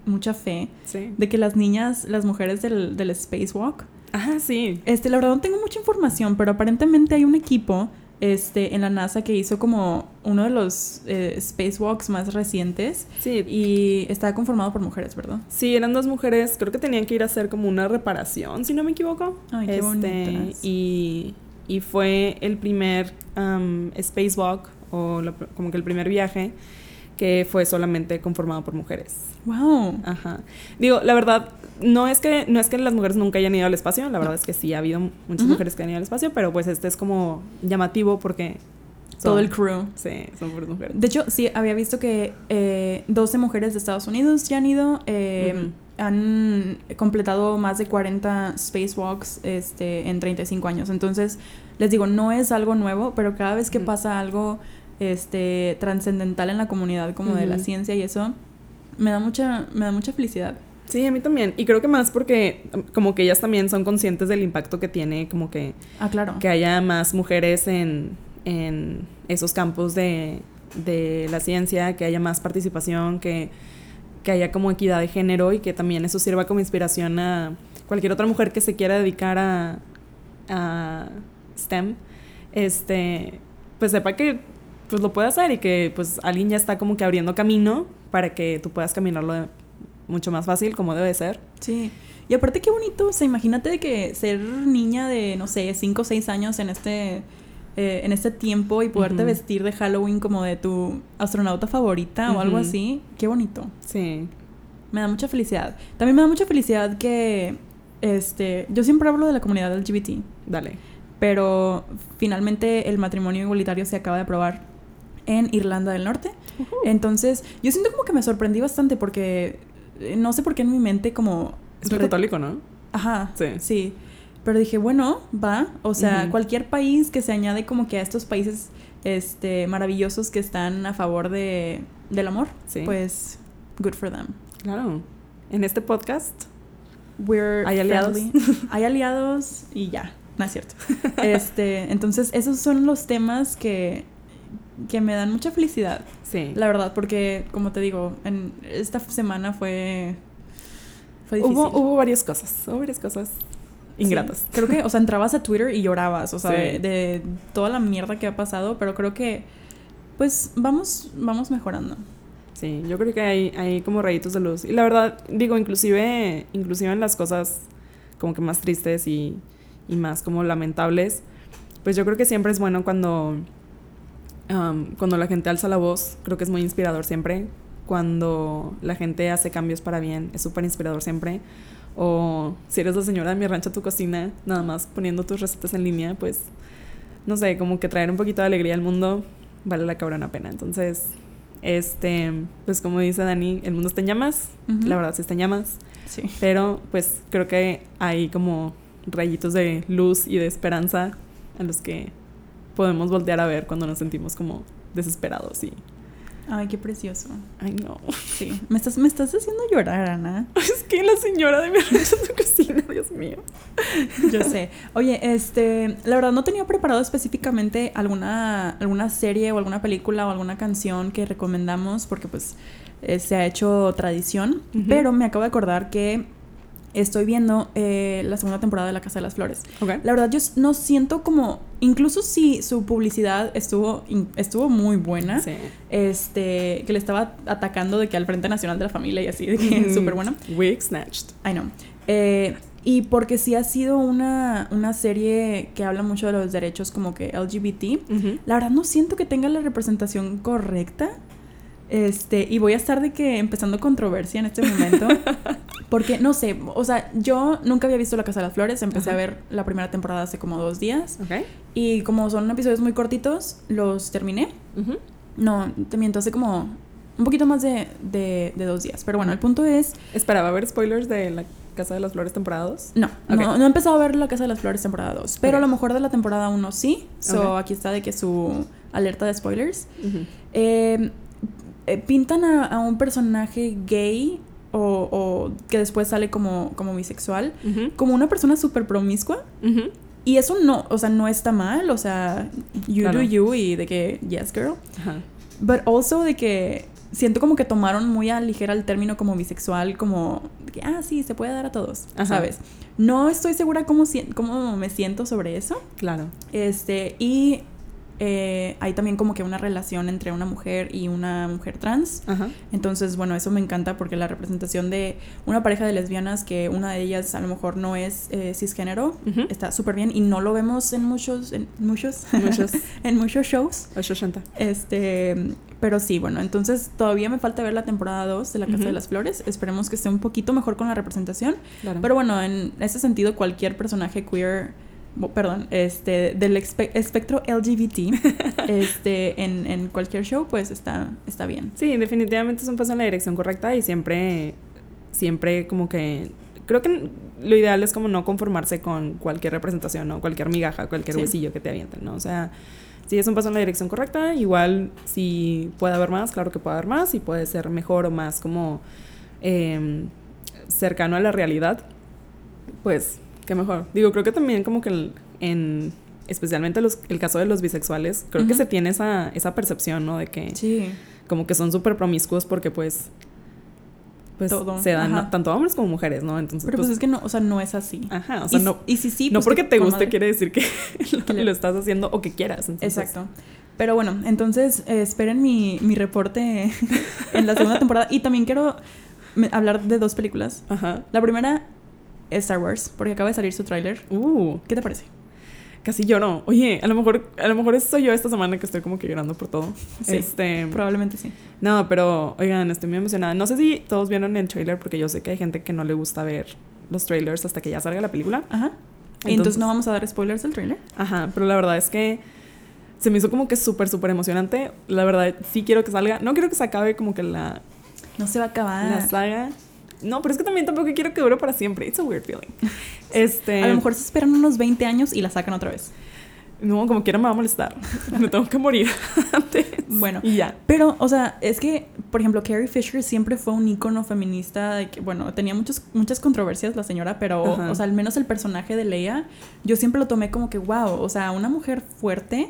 mucha fe Sí. de que las niñas, las mujeres del, del spacewalk, Ajá, sí. este, la verdad no tengo mucha información, pero aparentemente hay un equipo este, en la NASA que hizo como uno de los eh, spacewalks más recientes Sí. y está conformado por mujeres, ¿verdad? Sí, eran dos mujeres, creo que tenían que ir a hacer como una reparación, si no me equivoco. Ay, qué Este, bonitas. Y, y fue el primer um, spacewalk, o la- como que el primer viaje, que fue solamente conformado por mujeres. ¡Wow! Ajá. Digo, la verdad, no es que no es que las mujeres nunca hayan ido al espacio, la verdad es que sí ha habido muchas mujeres que han ido al espacio, pero pues este es como llamativo porque Todo el crew. Sí, son puras mujeres. De hecho, sí, había visto que eh, 12 mujeres de Estados Unidos ya han ido. eh. Han completado más de 40 spacewalks este, en 35 años. Entonces, les digo, no es algo nuevo, pero cada vez que Ujú. pasa algo este, trascendental en la comunidad, como de la ciencia y eso, me da mucha, me da mucha felicidad. Sí, a mí también. Y creo que más porque como que ellas también son conscientes del impacto que tiene como que, Ah, claro. que haya más mujeres en, en esos campos de, de la ciencia, que haya más participación, que, que haya como equidad de género y que también eso sirva como inspiración a cualquier otra mujer que se quiera dedicar a, a STEM, este, pues sepa que pues lo puede hacer y que pues alguien ya está como que abriendo camino para que tú puedas caminarlo mucho más fácil como debe ser. Sí. Y aparte qué bonito, o sea, imagínate de que ser niña de, no sé, 5 o 6 años en este eh, en este tiempo y poderte vestir de Halloween como de tu astronauta favorita o algo así, qué bonito. Sí. Me da mucha felicidad. También me da mucha felicidad que, este, yo siempre hablo de la comunidad LGBT, Dale. pero finalmente el matrimonio igualitario se acaba de aprobar en Irlanda del Norte. Entonces, yo siento como que me sorprendí bastante porque eh, no sé por qué en mi mente como... Es muy católico, ¿no? Ajá, Sí. sí. Pero dije, bueno, va. O sea, cualquier país que se añade como que a estos países este, maravillosos que están a favor de, del amor, Sí. pues, good for them. Claro. En este podcast. We're ¿Hay aliados? friendly. Hay aliados y ya. No es cierto. [laughs] Este, entonces, esos son los temas que, que me dan mucha felicidad. Sí. La verdad, porque, como te digo, en esta semana fue. Fue difícil. Hubo, hubo varias cosas. Hubo varias cosas ingratas. Sí. Creo que, o sea, entrabas a Twitter y llorabas, o sea, Sí. de, de toda la mierda que ha pasado, pero creo que, pues, vamos, vamos mejorando. Sí, yo creo que hay, hay como rayitos de luz. Y la verdad, digo, inclusive, inclusive en las cosas como que más tristes y, y más como lamentables, pues yo creo que siempre es bueno cuando, um, cuando la gente alza la voz, creo que es muy inspirador siempre. Cuando la gente hace cambios para bien, es súper inspirador siempre. O si eres la señora de mi rancho, tu cocina, nada más poniendo tus recetas en línea, pues, no sé, como que traer un poquito de alegría al mundo vale la cabrona pena. Entonces, este, pues como dice Dani, el mundo está en llamas, la verdad sí está en llamas, Sí. pero pues creo que hay como rayitos de luz y de esperanza a los que podemos voltear a ver cuando nos sentimos como desesperados y Ay, qué precioso. ay no Sí. Me estás, me estás haciendo llorar, Ana. [laughs] es que la señora de mi en su cocina Dios mío Yo sé. Oye, este, la verdad no tenía preparado específicamente alguna, alguna serie o alguna película o alguna canción que recomendamos porque pues eh, se ha hecho tradición, pero me acabo de acordar que estoy viendo eh, la segunda temporada de La Casa de las Flores. La verdad yo no siento como, incluso si su publicidad estuvo, estuvo muy buena, sí este, que le estaba atacando de que al Frente Nacional de la Familia y así, de que Ujú. súper buena. wig snatched I know. Eh, y porque sí ha sido una, una serie que habla mucho de los derechos como que LGBT. La verdad no siento que tenga la representación correcta. Este, y voy a estar de que empezando controversia en este momento. [laughs] porque, no sé, o sea, yo nunca había visto La Casa de las Flores. Empecé Ajá. a ver la primera temporada hace como dos días. ok Y como son episodios muy cortitos, los terminé. No, te miento, hace como un poquito más de, de, de dos días. Pero bueno, el punto es esperaba ver spoilers de la Casa de las Flores temporada 2 No, no, no he empezado a ver La Casa de las Flores temporada 2, pero a lo mejor de la temporada 1 sí. So aquí está de que su alerta de spoilers. Eh, eh, pintan a, a un personaje gay o, o que después sale como, como bisexual, como una persona súper promiscua. Y eso no, o sea, no está mal, o sea, you Claro. do you y de que, yes, girl. But also de que siento como que tomaron muy a ligera el término como bisexual, como que, ah, sí, se puede dar a todos, Ajá. ¿sabes? No estoy segura cómo, cómo me siento sobre eso. claro Este, y eh, hay también como que una relación entre una mujer y una mujer trans. Ajá. Entonces, bueno, eso me encanta porque la representación de una pareja de lesbianas que una de ellas a lo mejor no es eh, cisgénero está súper bien y no lo vemos en muchos, en muchos, Muchos. [laughs] en muchos shows. 880. Este, pero sí, bueno, entonces todavía me falta ver la temporada 2 de La Casa de las Flores. Esperemos que esté un poquito mejor con la representación. Claro. Pero bueno, en ese sentido, cualquier personaje queer, perdón, este, del espe- espectro LGBT, [laughs] este, en, en cualquier show, pues está, está bien. Sí, definitivamente es un paso en la dirección correcta y siempre, siempre como que, creo que lo ideal es como no conformarse con cualquier representación o cualquier migaja, cualquier Sí. huesillo que te avienten, ¿no? O sea, si es un paso en la dirección correcta, igual si puede haber más, claro que puede haber más y puede ser mejor o más como em, cercano a la realidad, pues qué mejor. Digo, creo que también como que el- en especialmente los, el caso de los bisexuales, creo que se tiene esa, esa percepción, ¿no? De que Sí. como que son súper promiscuos porque pues pues Todo, se dan tanto hombres como mujeres, ¿no? Entonces Pero pues, es que no, o sea, no es así. ajá, o sea, y, no y si sí, no pues, porque que te guste madre. quiere decir que [laughs] [laughs] lo, estás haciendo o que quieras. entonces- Exacto. Pero bueno, entonces eh, esperen mi, mi reporte [laughs] en la segunda temporada. Y también quiero hablar de dos películas. Ajá. La primera Star Wars, porque acaba de salir su tráiler. Uh, ¿Qué te parece? casi lloro. Oye, a lo mejor, a lo mejor soy yo esta semana que estoy como que llorando por todo. Sí, este, Probablemente sí. no, pero oigan, estoy muy emocionada. No sé si todos vieron el trailer porque yo sé que hay gente que no le gusta ver los trailers hasta que ya salga la película. Ajá. Entonces- Entonces, no vamos a dar spoilers del trailer. Ajá, pero la verdad es que se me hizo como que súper, súper emocionante. La verdad, sí quiero que salga. No quiero que se acabe como que la, No se va a acabar. la saga. No, pero es que también tampoco quiero que dure para siempre. It's a weird feeling. [laughs] Este, A lo mejor se esperan unos 20 años y la sacan otra vez. No, como quiera me va a molestar. [laughs] Me tengo que morir [laughs] antes. Bueno. Y ya. Pero, o sea, es que, por ejemplo, Carrie Fisher siempre fue un ícono feminista de que, bueno, tenía muchos, muchas controversias la señora, pero, o sea, al menos el personaje de Leia, yo siempre lo tomé como que, wow, o sea, una mujer fuerte,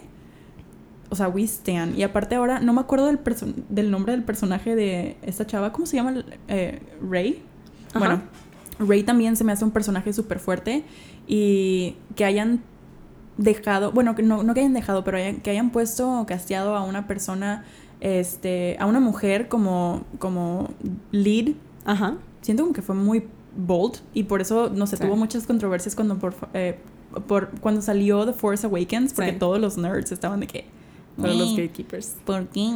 o sea, we stand. Y aparte ahora, no me acuerdo del, del nombre del personaje de esta chava, ¿cómo se llama? Eh, Rey. Ajá. Bueno, Rey también se me hace un personaje súper fuerte y que hayan dejado, bueno, que no, no que hayan dejado, pero hayan- que hayan puesto o casteado a una persona, este, a una mujer como, como lead, Ajá. siento como que fue muy bold y por eso, no sé, Sí. tuvo muchas controversias cuando, por, eh, por, cuando salió The Force Awakens, porque Sí. todos los nerds estaban de que... Para los "Eh, gatekeepers. ¿Por qué?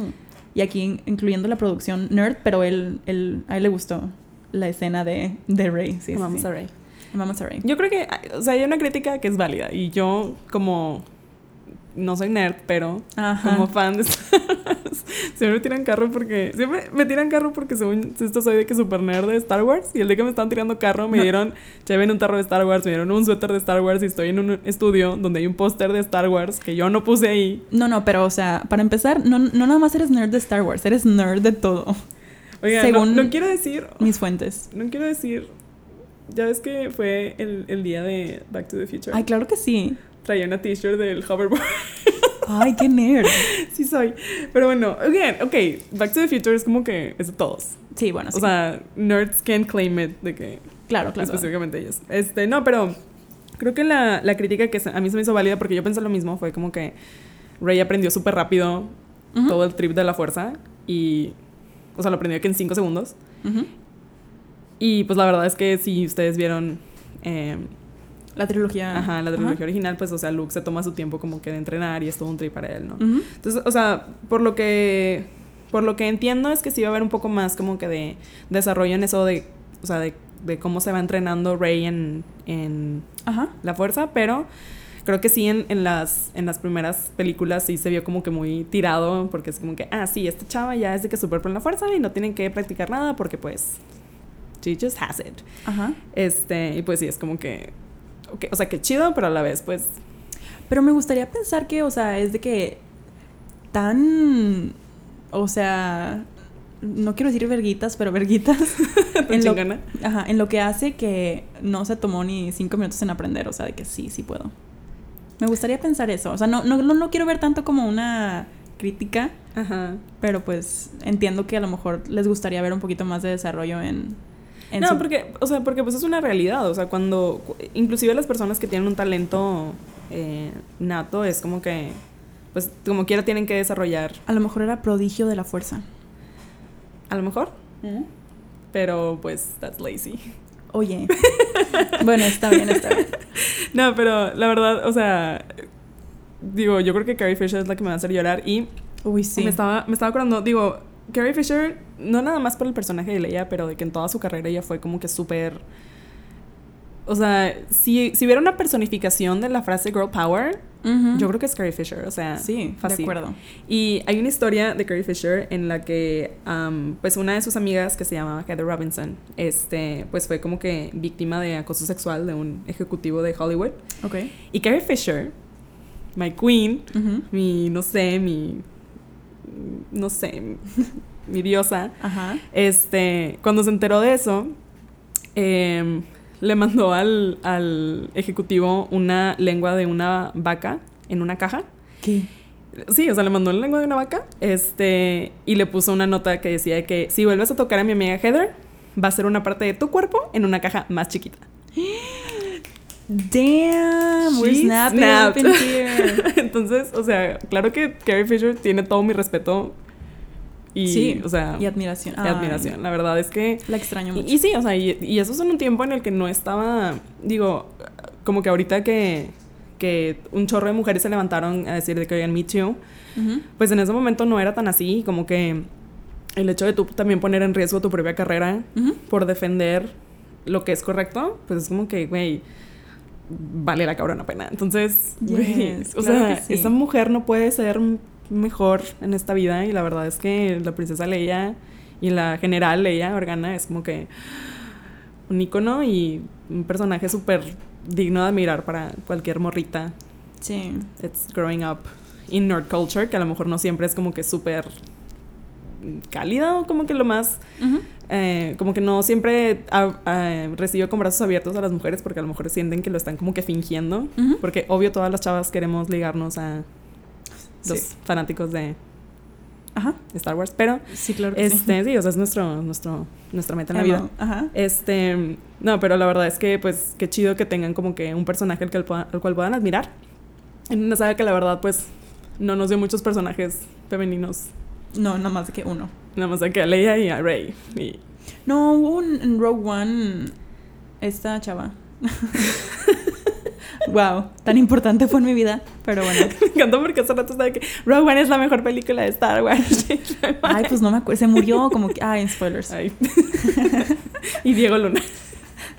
Y aquí, incluyendo la producción nerd, pero él, él, a él le gustó la escena de, de Rey. Sí, Vamos sí. a ver. Amamos a Rey. Yo creo que, o sea, hay una crítica que es válida. Y yo, como. No soy nerd, pero Ajá. como fan de Star Wars, [laughs] siempre me tiran carro porque. Siempre me tiran carro porque, según esto, soy de que super nerd de Star Wars. Y el día que me estaban tirando carro, me dieron. Lleven un tarro de Star Wars, me dieron un suéter de Star Wars. Y estoy en un estudio donde hay un póster de Star Wars que yo no puse ahí. No, no, pero o sea, para empezar, no, no nada más eres nerd de Star Wars, eres nerd de todo. Oiga, Según- no, no quiero decir. Mis fuentes. No quiero decir. Ya ves que fue el, el día de Back to the Future. Ay, claro que sí. Traía una t-shirt del hoverboard. [laughs] Ay, qué nerd. sí soy. Pero bueno, again, ok, Back to the Future es como que es de todos. Sí, bueno, sí. O sea, nerds can claim it de que claro, claro. específicamente ellos. Este, no, pero creo que la, la crítica que a mí se me hizo válida porque yo pensé lo mismo fue como que Rey aprendió súper rápido todo el trip de la fuerza y, o sea, lo aprendió que en cinco segundos. Y pues la verdad es que si ustedes vieron eh, La trilogía. ajá, la trilogía original, pues, o sea, Luke se toma su tiempo como que de entrenar y es todo un trip para él, ¿no? Entonces, o sea, por lo que por lo que entiendo es que sí va a haber un poco más como que de desarrollo en eso de, o sea, de, de cómo se va entrenando Rey en, en Ajá. la fuerza, pero creo que sí en, en las en las primeras películas sí se vio como que muy tirado porque es como que, ah, sí, esta chava ya es de que súper pro en la fuerza y no tienen que practicar nada porque pues she just has it. Ajá. Este, y pues sí, es como que ok, o sea, que chido, pero a la vez pues Pero me gustaría pensar que, o sea, es de que tan, o sea, no quiero decir verguitas, pero verguitas. [laughs] en, lo, ajá, en lo que hace que no se tomó ni cinco minutos en aprender, o sea, de que sí, sí puedo. Me gustaría pensar eso, o sea, no, no, no lo quiero ver tanto como una crítica, Ajá. pero pues entiendo que a lo mejor les gustaría ver un poquito más de desarrollo en... no, su- porque, o sea, porque pues es una realidad, o sea, cuando, cu- inclusive las personas que tienen un talento eh, nato es como que, pues como quiera tienen que desarrollar, A lo mejor era prodigio de la fuerza. a lo mejor, pero pues that's lazy. Oye. [laughs] bueno, está bien, está bien. No, pero la verdad, o sea, digo, yo creo que Carrie Fisher es la que me va a hacer llorar y Uy, sí. me estaba, me estaba acordando, digo, Carrie Fisher, no nada más por el personaje de Leia, pero de que en toda su carrera ella fue como que súper... O sea, si, si hubiera una personificación de la frase girl power, yo creo que es Carrie Fisher, o sea, Sí, fácil. de acuerdo. Y hay una historia de Carrie Fisher en la que, pues, una de sus amigas que se llamaba Heather Robinson, este, pues, fue como que víctima de acoso sexual de un ejecutivo de Hollywood. Ok. Y Carrie Fisher, my queen, mi, no sé, mi, no sé, mi diosa, Ajá. este, cuando se enteró de eso, em, le mandó al, al ejecutivo una lengua de una vaca en una caja. ¿Qué? Sí, o sea, le mandó la lengua de una vaca. Este, y le puso una nota que decía que si vuelves a tocar a mi amiga Heather, va a ser una parte de tu cuerpo en una caja más chiquita. Damn, we're snapping snapped. up in here. [laughs] Entonces, o sea, claro que Carrie Fisher tiene todo mi respeto y, sí, o sea, y admiración. y admiración. La verdad es que La extraño mucho. Y, y sí, o sea, y, y eso es en un tiempo en el que no estaba, digo, como que ahorita que, que un chorro de mujeres se levantaron a decir de que oigan Me Too, pues en ese momento no era tan así, como que el hecho de tú también poner en riesgo tu propia carrera por defender lo que es correcto, pues es como que, güey, vale la cabrona pena. Entonces, o sea, esa mujer no puede ser mejor en esta vida y la verdad es que la princesa Leia y la general Leia Organa es como que un icono y un personaje súper digno de admirar para cualquier morrita. Sí. It's growing up in nerd culture, que a lo mejor no siempre es como que súper cálida o como que lo más... Eh, como que no siempre recibo con brazos abiertos a las mujeres porque a lo mejor sienten que lo están como que fingiendo. Porque obvio todas las chavas queremos ligarnos a los fanáticos de Ajá. Star Wars, pero sí, claro este, sí. o sea, es nuestro, nuestro, nuestra meta en la vida. Ajá. Este, no, pero la verdad es que, pues, qué chido que tengan como que un personaje al, que, al cual puedan admirar. En una saga que la verdad, pues, no nos dio muchos personajes femeninos. No, nada más que uno. Nada más que a Leia y a Rey. Y... No, hubo un, en Rogue One esta chava. [laughs] wow, tan importante fue en mi vida, pero bueno. [laughs] me encantó porque hace rato estaba que Rogue One es la mejor película de Star Wars. [laughs] Ay, pues no me acuerdo, se murió como que, ay, spoilers. [laughs] y Diego Luna.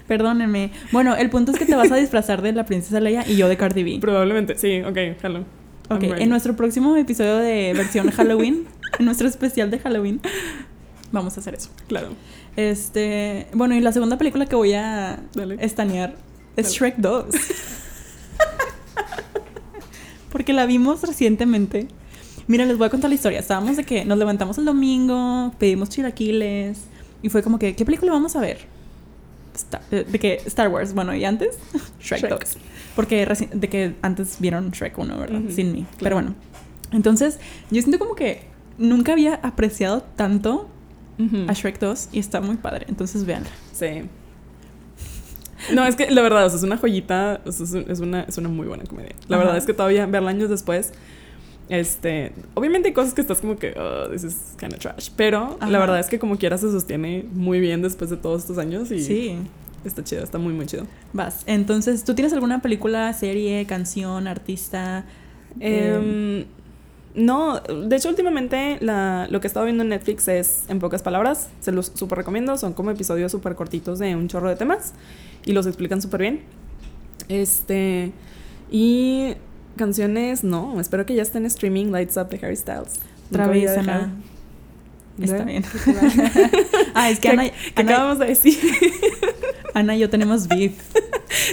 Perdónenme. Bueno, el punto es que te vas a disfrazar de la princesa Leia y yo de Cardi B. Probablemente, sí, ok, hello. Ok, en nuestro próximo episodio de versión Halloween, en nuestro especial de Halloween, vamos a hacer eso. Claro. Este, bueno, y la segunda película que voy a estanear es Shrek 2. Porque la vimos recientemente. Mira, les voy a contar la historia. Estábamos de que nos levantamos el domingo, pedimos chilaquiles y fue como que, ¿qué película vamos a ver? Eh, de que Star Wars, bueno, y antes [laughs] Shrek, 2. Porque de que antes vieron Shrek 1, ¿verdad? Sin mí. Pero bueno. Entonces, yo siento como que nunca había apreciado tanto a Shrek 2 y está muy padre. Entonces, vean. Sí. No, es que la verdad, es una joyita, es, una, es una muy buena comedia. La verdad es que todavía verla años después, este, obviamente hay cosas que estás como que, oh, this is kind of trash, pero la verdad es que como quiera se sostiene muy bien después de todos estos años y sí. está chido, está muy, muy chido. Vas, entonces, ¿tú tienes alguna película, serie, canción, artista? Eh, no, de hecho últimamente lo que he estado viendo en Netflix es, en pocas palabras, se los súper recomiendo, son como episodios súper cortitos de un chorro de temas y los explican súper bien. Este, y canciones, no, espero que ya estén en streaming Lights Up de Harry Styles. Otra vez, Ana. Está bien. [laughs] ah, es que [laughs] Ana, ¿qué acabamos de decir? Ana y yo tenemos beef. [laughs]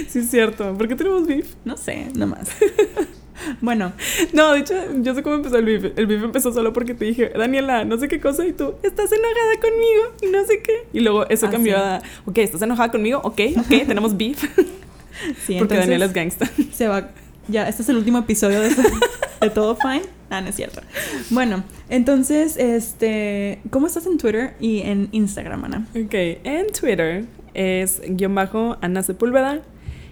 Sí, es cierto. ¿Por qué tenemos beef? No sé, nomás. [laughs] Bueno. No, de hecho, yo sé cómo empezó el beef. El beef empezó solo porque te dije, Daniela, no sé qué cosa, y tú, estás enojada conmigo, y no sé qué. Y luego eso ah, cambió a, ok, estás enojada conmigo, ok, ok, [laughs] tenemos beef. Sí, [laughs] porque Daniela es gangsta. Se va. Ya, este es el último episodio de, de Todo Fine. Ah, no es cierto. Bueno, entonces, este, ¿cómo estás en Twitter y en Instagram, Ana? Ok, en Twitter es guion bajo Ana Sepúlveda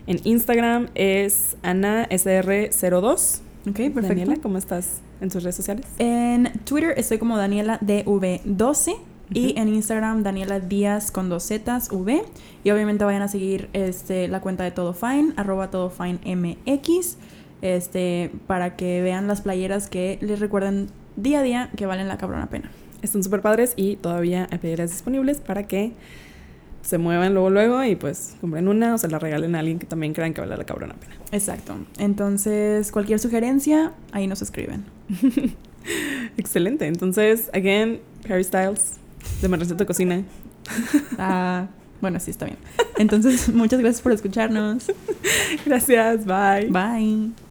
en Instagram es AnaSR02. Ok, perfecto. Daniela, ¿cómo estás en tus redes sociales? En Twitter estoy como Daniela DV12 y en Instagram Daniela Díaz con dos Zetas V. Y obviamente vayan a seguir este, la cuenta de Todo Fine, arroba Todo Fine MX, este, para que vean las playeras que les recuerden día a día que valen la cabrona pena. Están súper padres y todavía hay playeras disponibles para que se muevan luego, luego y pues compren una o se la regalen a alguien que también crean que vale la cabrona pena. Exacto. Entonces, cualquier sugerencia, ahí nos escriben. [laughs] Excelente. Entonces, again, Harry Styles, de de Cocina. [laughs] ah, bueno, sí, está bien. Entonces, [laughs] muchas gracias por escucharnos. Gracias, bye. Bye.